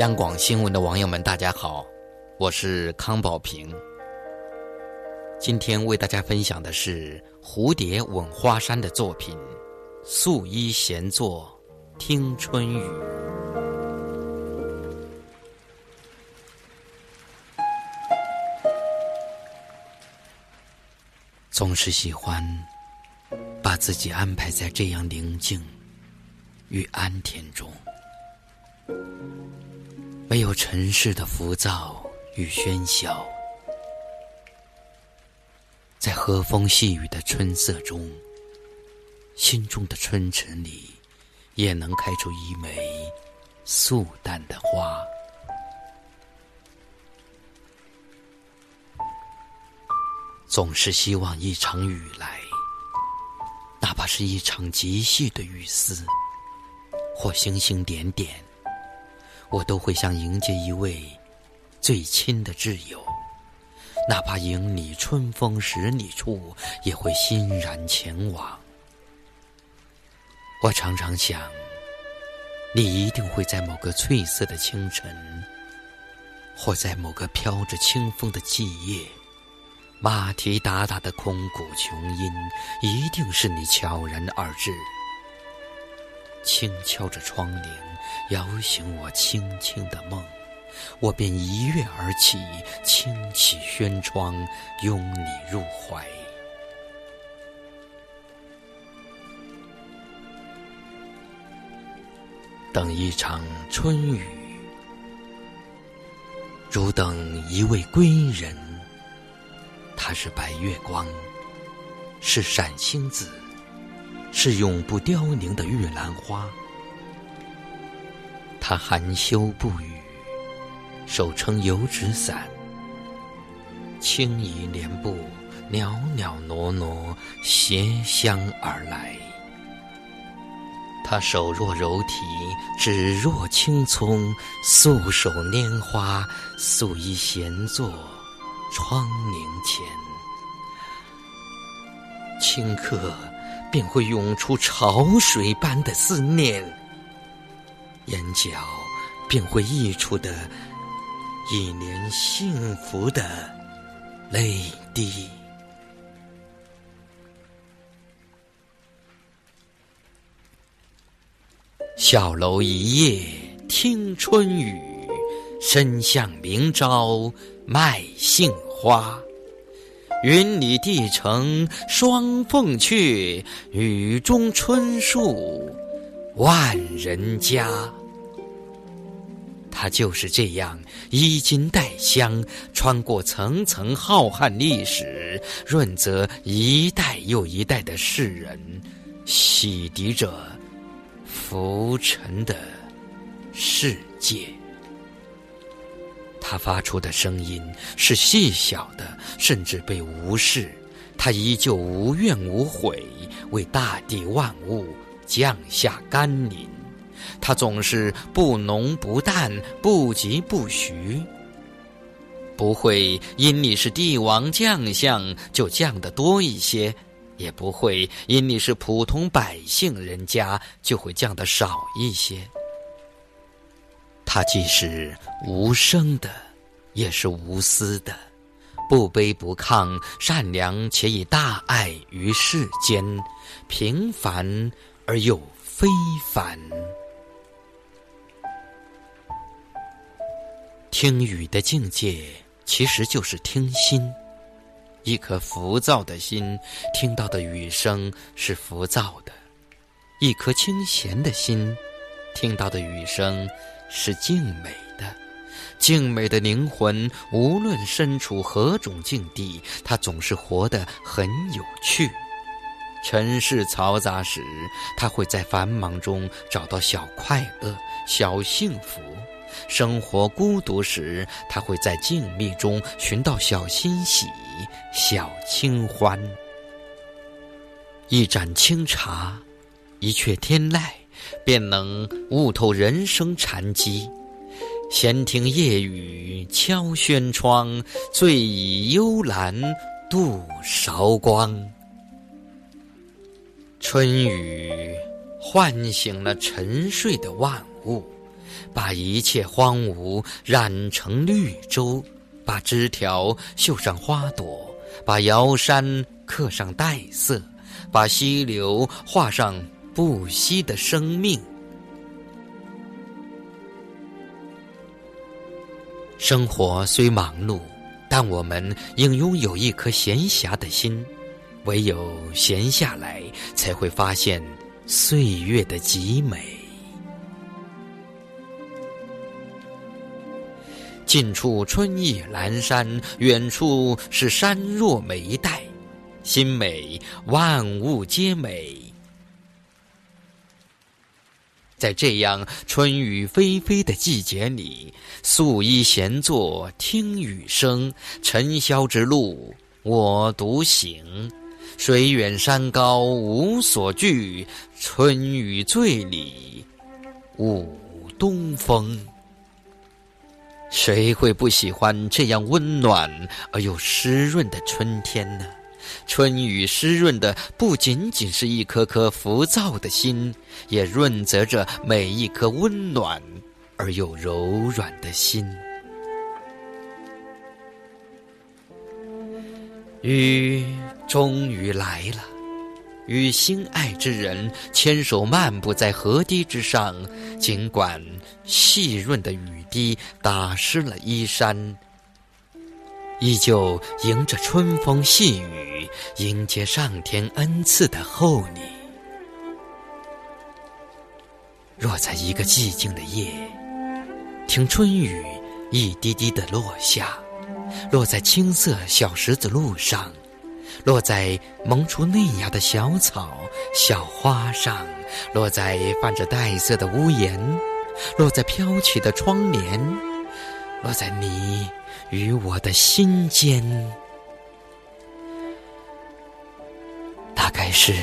央广新闻的网友们，大家好，我是康宝平。今天为大家分享的是蝴蝶吻花山的作品《素衣闲坐听春雨》。总是喜欢把自己安排在这样宁静与安恬中。没有尘世的浮躁与喧嚣，在和风细雨的春色中，心中的春尘里，也能开出一枚素淡的花。总是希望一场雨来，哪怕是一场极细的雨丝，或星星点点。我都会像迎接一位最亲的挚友，哪怕迎你春风十里处，也会欣然前往。我常常想，你一定会在某个翠色的清晨，或在某个飘着清风的季夜，马蹄哒哒的空谷琼音，一定是你悄然而至。轻敲着窗棂，摇醒我轻轻的梦，我便一跃而起，轻启轩窗，拥你入怀。等一场春雨，如等一位归人。他是白月光，是闪星子。是永不凋零的玉兰花，他含羞不语，手撑油纸伞，轻移莲步，袅袅娜娜，携香而来。他手若柔荑，指若青葱，素手拈花，素衣闲坐窗棂前，顷刻。便会涌出潮水般的思念，眼角便会溢出的一年幸福的泪滴。小楼一夜听春雨，深巷明朝卖杏花。云里帝城双凤阙，雨中春树万人家。他就是这样衣襟带香，穿过层层浩瀚历史，润泽一代又一代的世人，洗涤着浮沉的世界。他发出的声音是细小的，甚至被无视。他依旧无怨无悔，为大地万物降下甘霖。他总是不浓不淡，不疾不徐，不会因你是帝王将相就降得多一些，也不会因你是普通百姓人家就会降得少一些。他既是无声的，也是无私的，不卑不亢，善良且以大爱于世间，平凡而又非凡。听雨的境界，其实就是听心。一颗浮躁的心，听到的雨声是浮躁的；一颗清闲的心，听到的雨声。是静美的，静美的灵魂，无论身处何种境地，它总是活得很有趣。尘世嘈杂时，他会在繁忙中找到小快乐、小幸福；生活孤独时，他会在静谧中寻到小欣喜、小清欢。一盏清茶，一阙天籁。便能悟透人生禅机，闲听夜雨敲轩窗，醉倚幽兰度韶光。春雨唤醒了沉睡的万物，把一切荒芜染成绿洲，把枝条绣上花朵，把瑶山刻上黛色，把溪流画上不息的生命。生活虽忙碌，但我们应拥有一颗闲暇的心。唯有闲下来，才会发现岁月的极美。近处春意阑珊，远处是山若眉黛。心美，万物皆美。在这样春雨霏霏的季节里，素衣闲坐听雨声。尘嚣之路，我独行。水远山高无所惧，春雨醉里舞东风。谁会不喜欢这样温暖而又湿润的春天呢？春雨湿润的不仅仅是一颗颗浮躁的心，也润泽着每一颗温暖而又柔软的心。雨终于来了，与心爱之人牵手漫步在河堤之上，尽管细润的雨滴打湿了衣衫，依旧迎着春风细雨，迎接上天恩赐的厚礼。若在一个寂静的夜，听春雨一滴滴的落下。落在青色小石子路上，落在萌出嫩芽的小草、小花上，落在泛着黛色的屋檐，落在飘起的窗帘，落在你与我的心间，大概是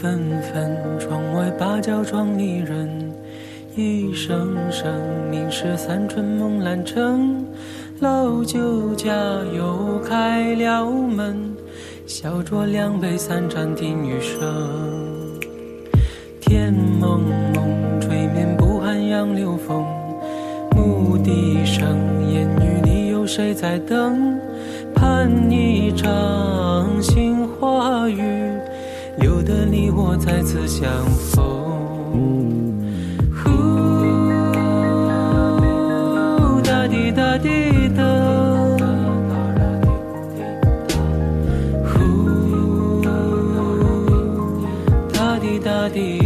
纷纷，窗外芭蕉窗里人，一声声凝视三春梦阑城。老酒家又开了门，小酌两杯三盏听雨声。天蒙蒙，吹面不寒杨柳风。牧笛声，烟雨里有谁在等？盼一场杏花雨。有的你我再次相逢。呼，哒滴哒滴哒。呼，哒滴哒滴哒。呼，哒滴哒滴。